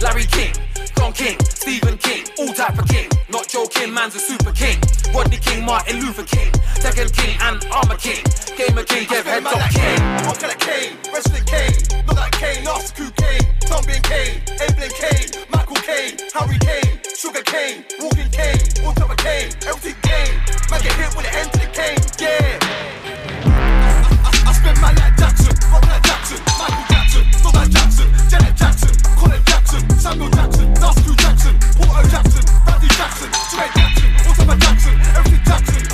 Larry King, Don King, Stephen King, all type of king. Not your king, man's a super king. Rodney King, Martin Luther King, Tekken King, and I'm a king. Game of King, give heads up King. I'm walking like Kane, wrestling Kane, not that Kane, Arsicu Kane, Zombie Kane, Emblem Kane, Michael Caine, Harry Kane, Sugar Kane, Walking Kane, all type of Kane, everything Kane. Man get hit with the end to the Kane, yeah. I, I, I spend man like Jackson, rock like Jackson, Michael Jackson, not that Jackson, Janet Jackson. Samuel Jackson, Dusty Jackson, Porto Jackson, Randy Jackson, Trent Jackson, Osama Jackson, everything Jackson.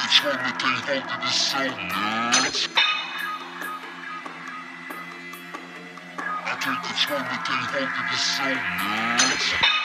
fucking told me they to the sun, nerds. I can't control the they to the sun, nerds.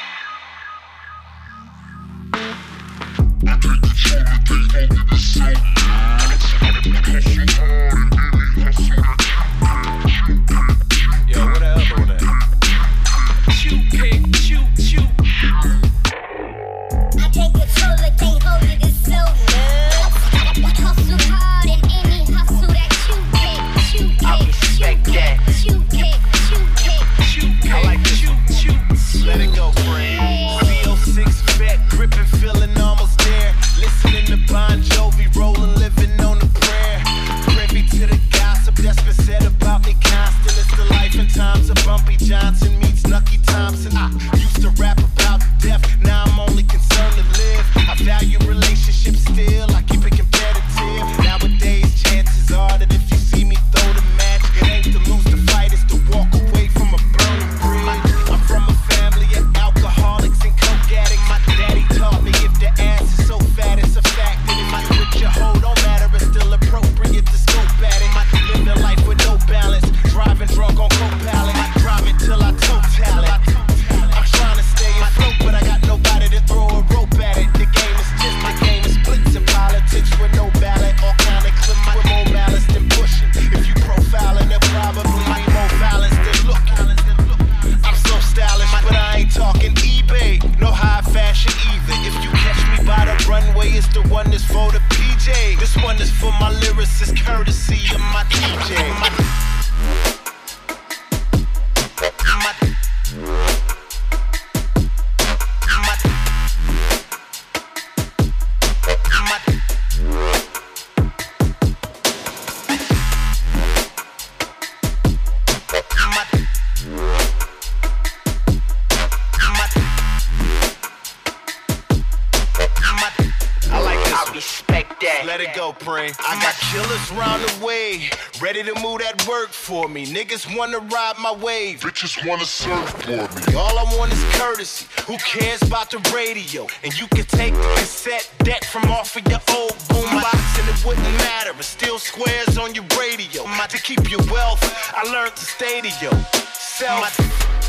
Let it go, Preem. I got killers round the way, ready to move that work for me. Niggas wanna ride my wave. Bitches wanna serve for me. All I want is courtesy. Who cares about the radio? And you can take the cassette deck from off of your old boombox, and it wouldn't matter. It's still squares on your radio. To keep your wealth, I learned to stay to yourself.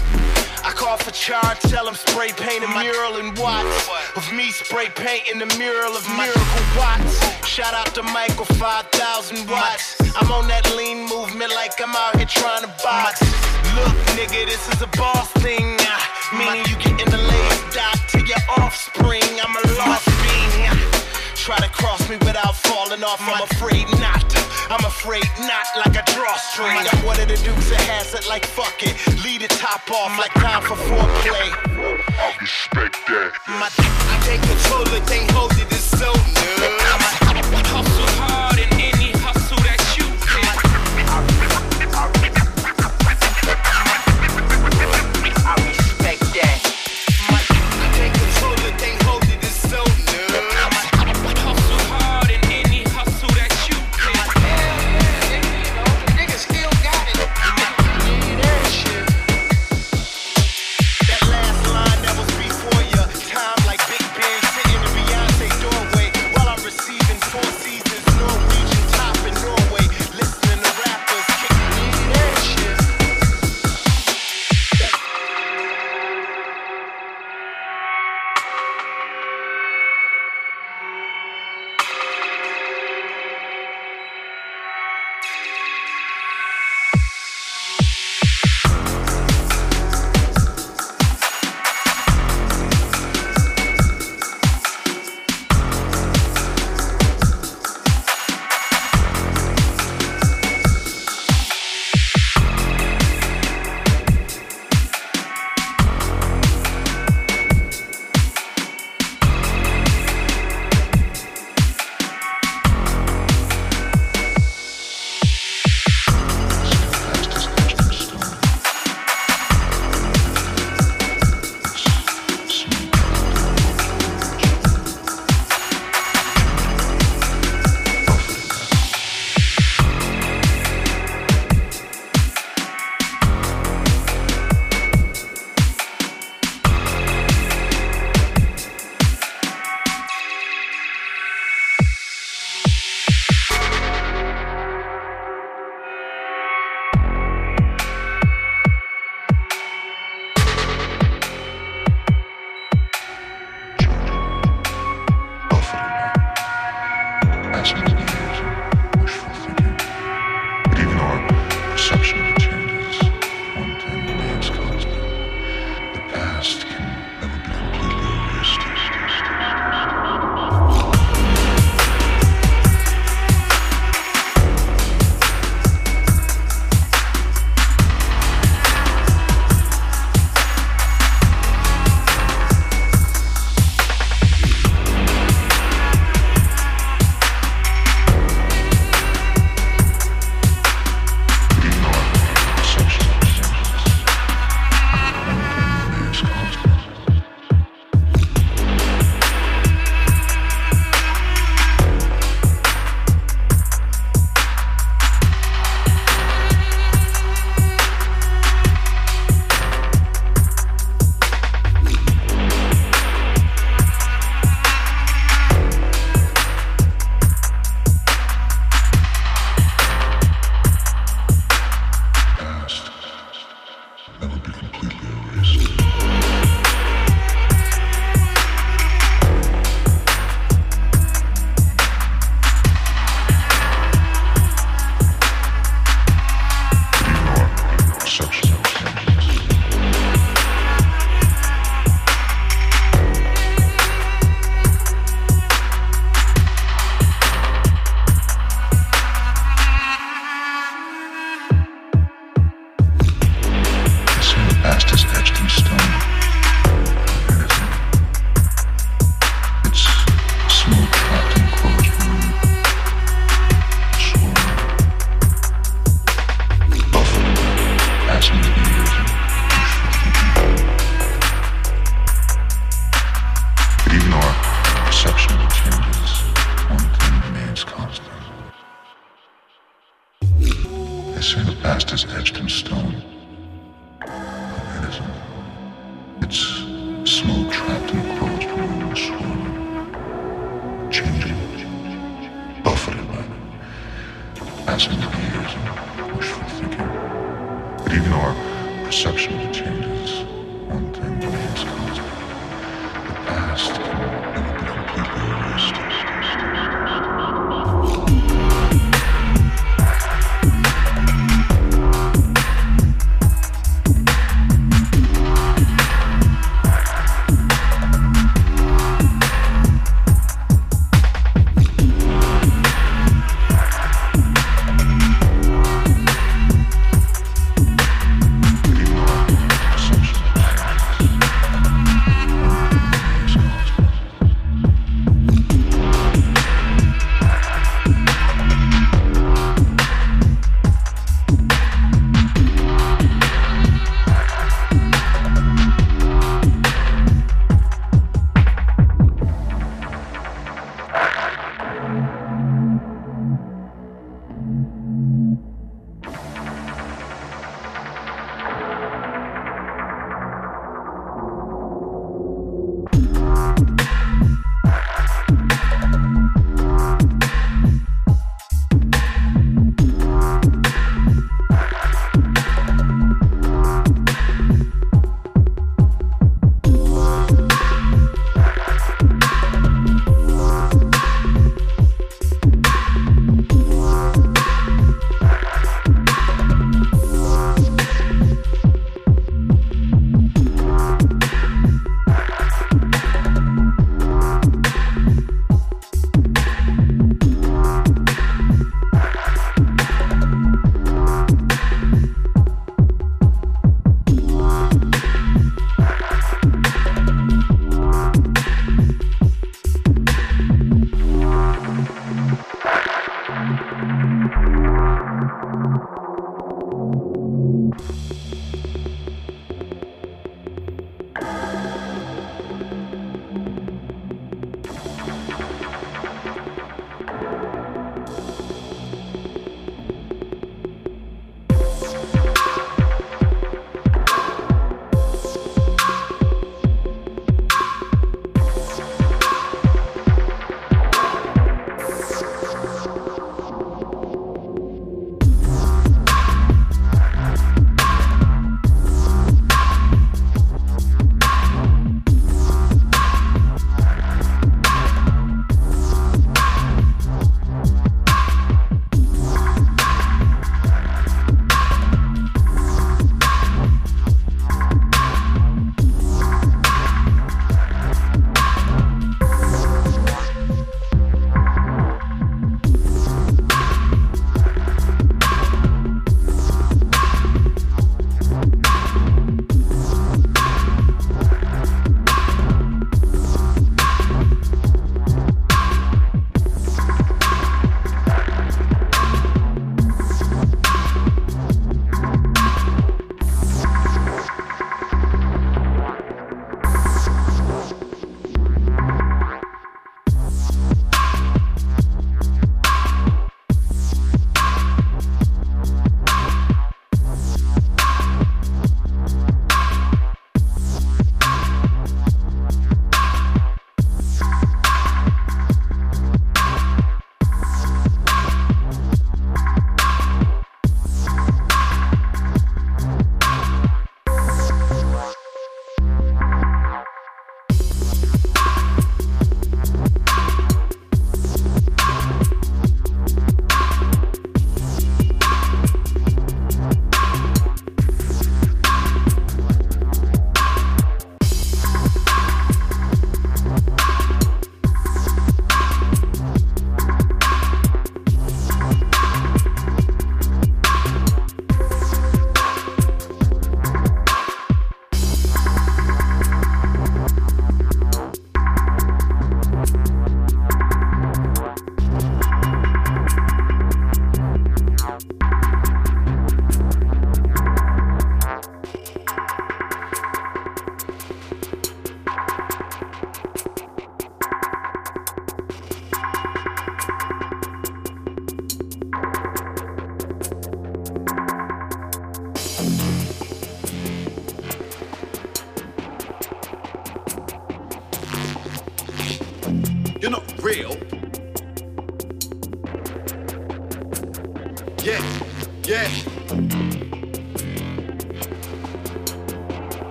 I call for charge, tell 'em spray paint a mural in watts. Of me spray painting the mural of miracle watts. Shout out to Michael 5000 watts. I'm on that lean movement like I'm out here trying to box. Look, nigga, this is a boss thing. Meaning you getting the lace dot to your offspring. I'm a lost. Try to cross me without falling off. I'm afraid not. I'm afraid not like a drawstring. I'm one of the dukes that has it like fuck it. Lead it top off like time for foreplay. I respect that. My I can't control it, can't hold it, it's so new.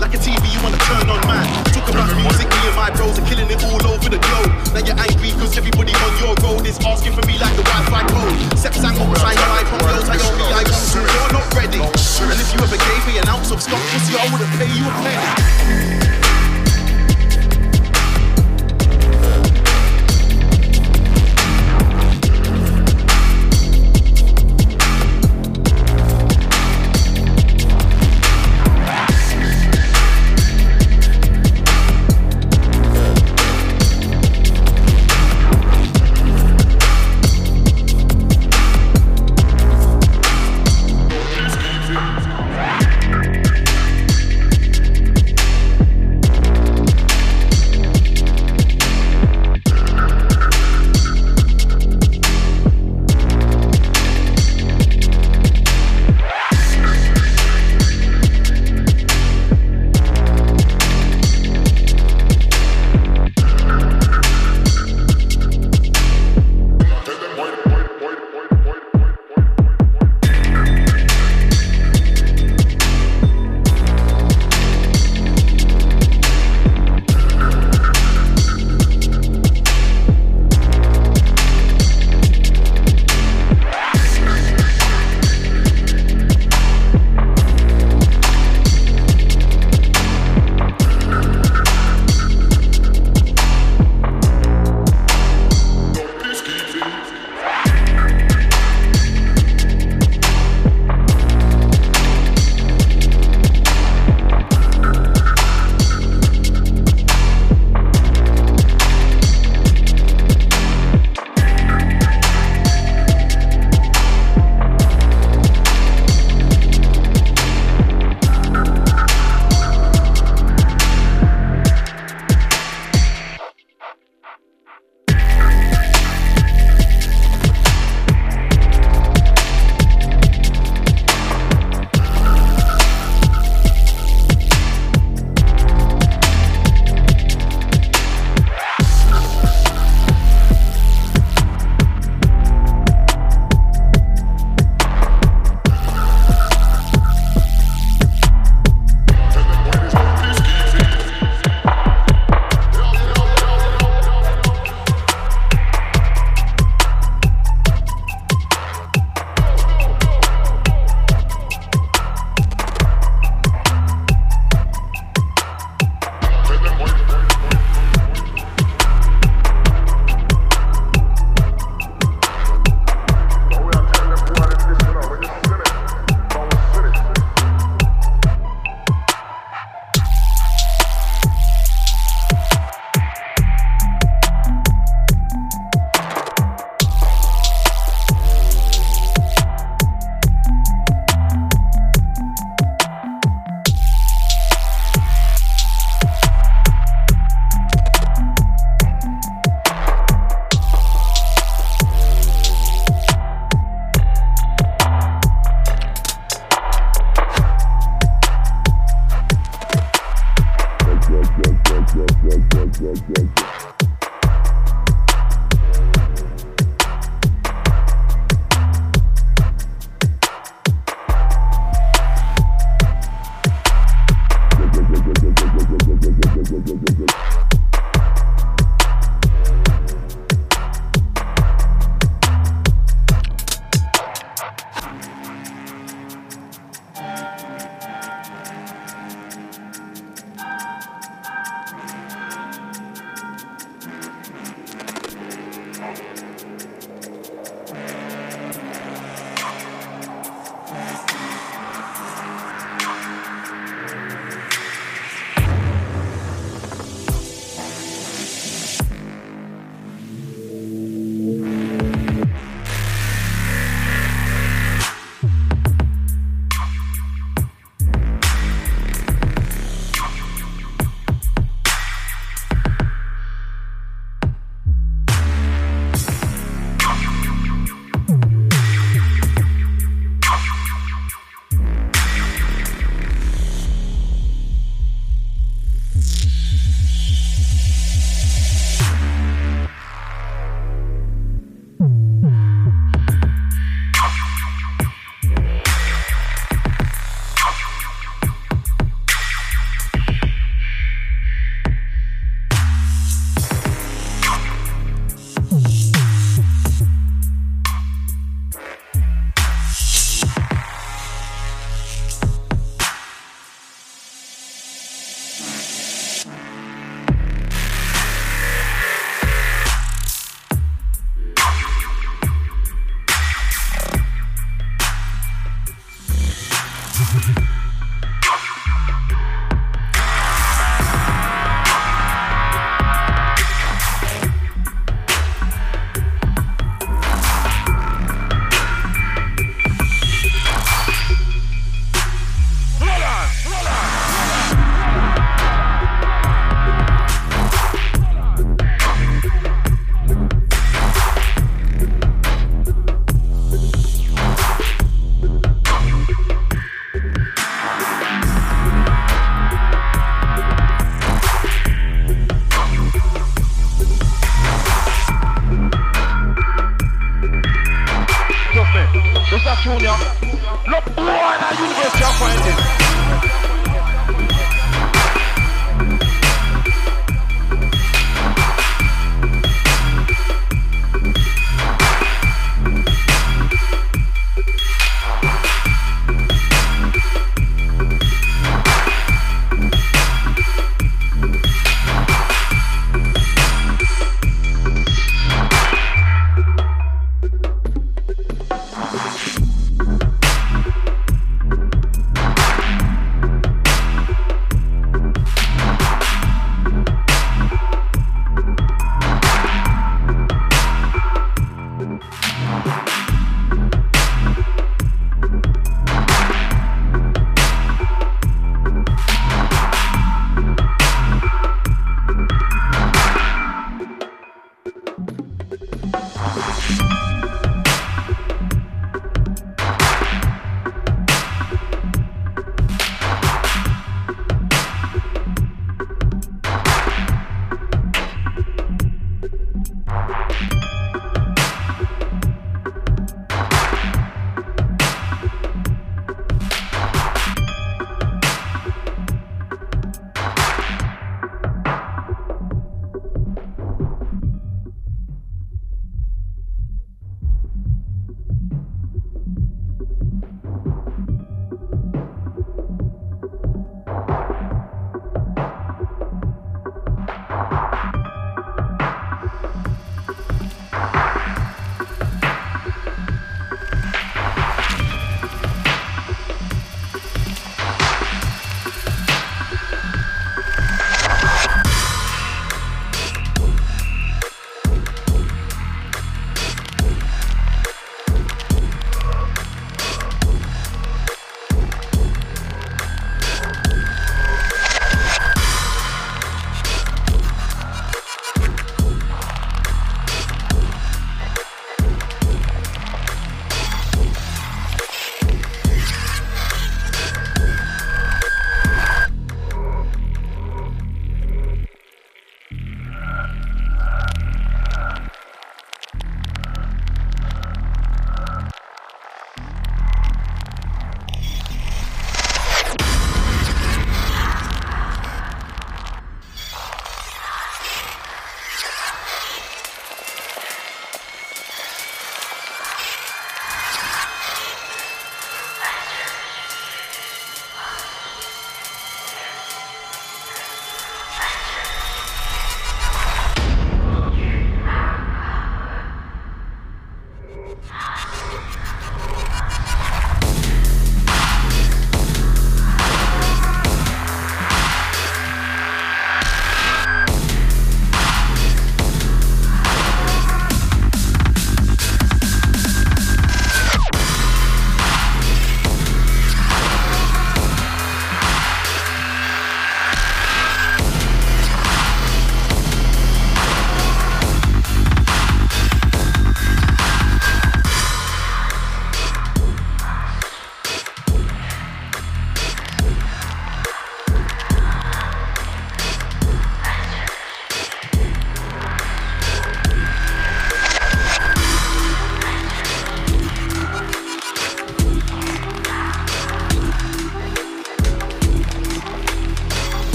Like a TV you wanna turn on, man. Talk about music, me and my bros are killing it all over the globe. Now you're angry cause everybody on your road is asking for me like the Wi-Fi code. Sep sang up, trying to iPhone girls, I only I want. You're not ready. And if you ever gave me an ounce of stock pussy, I wouldn't pay you a penny.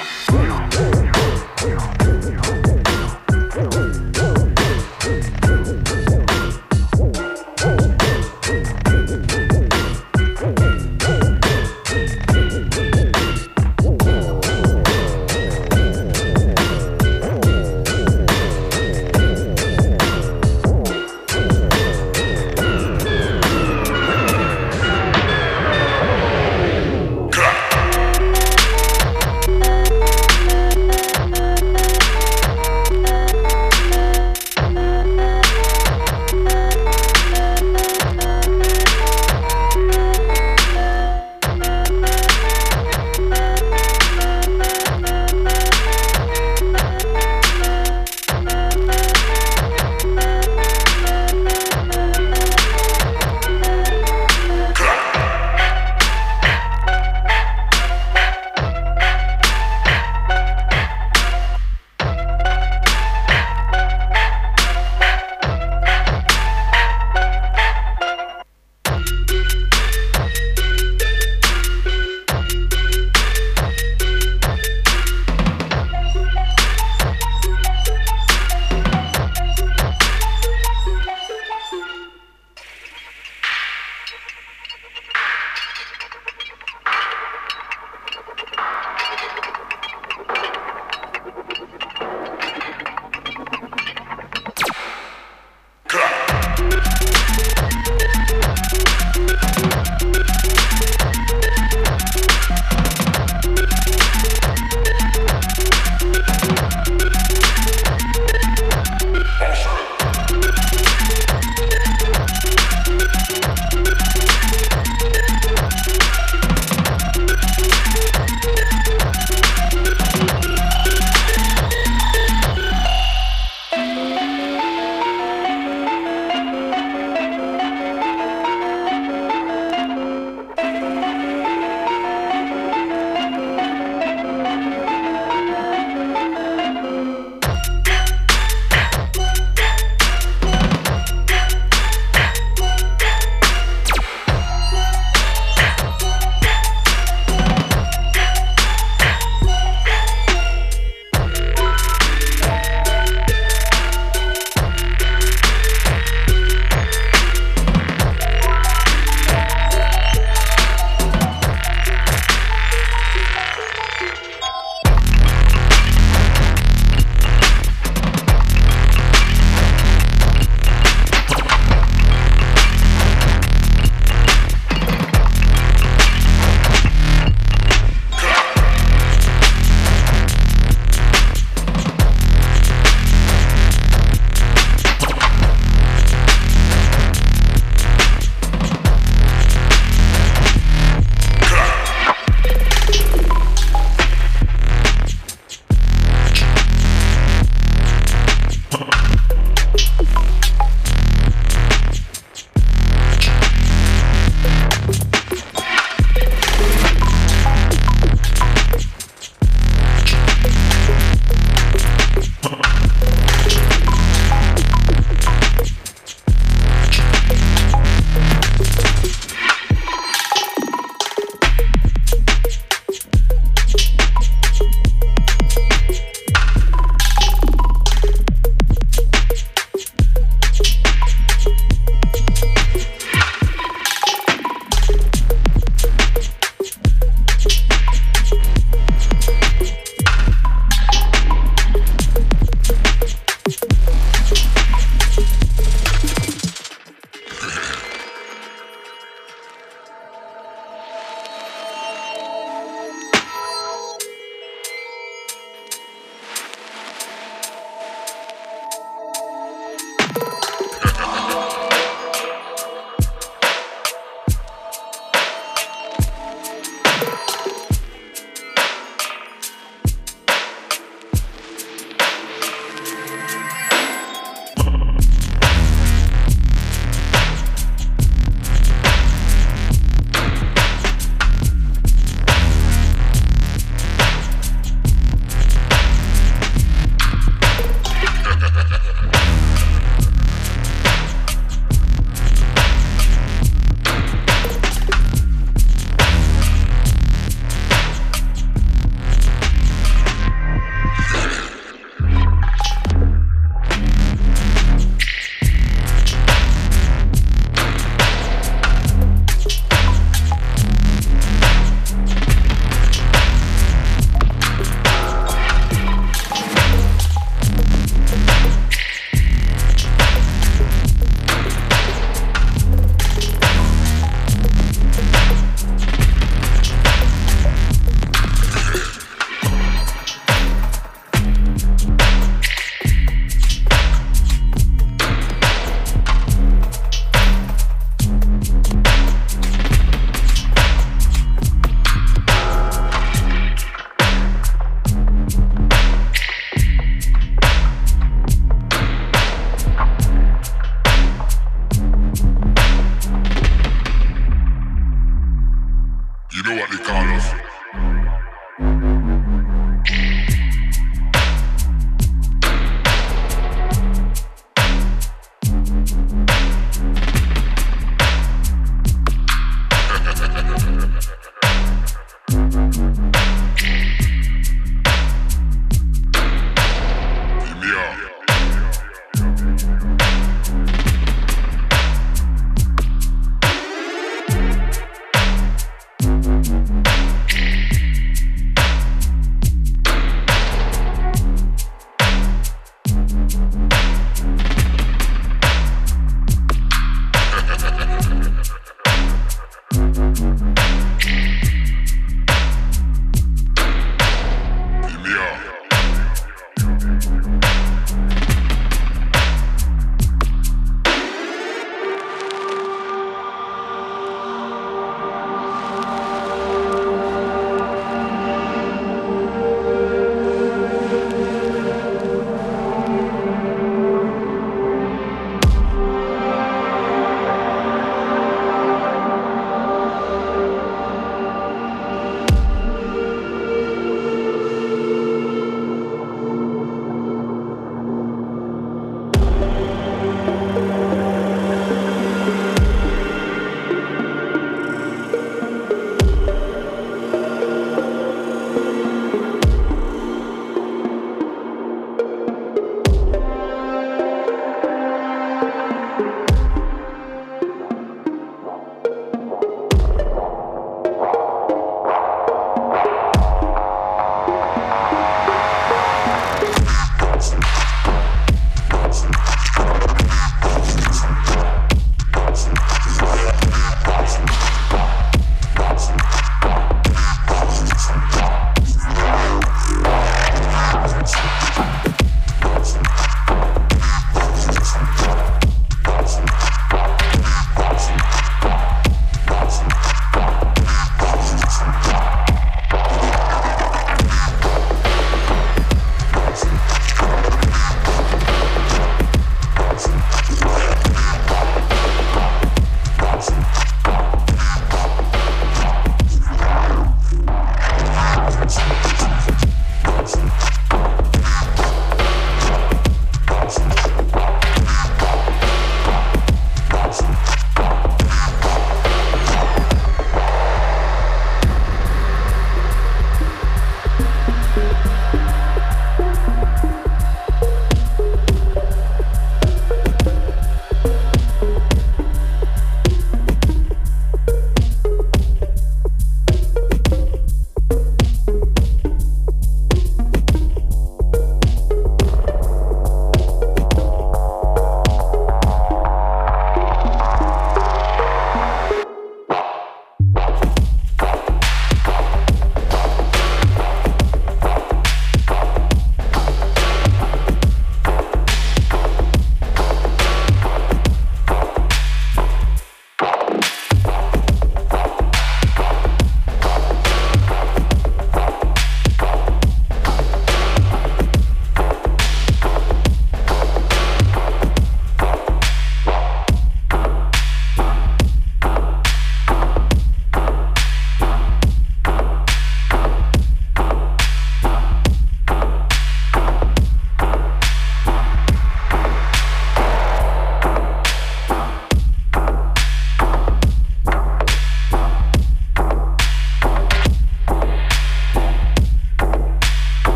Bye.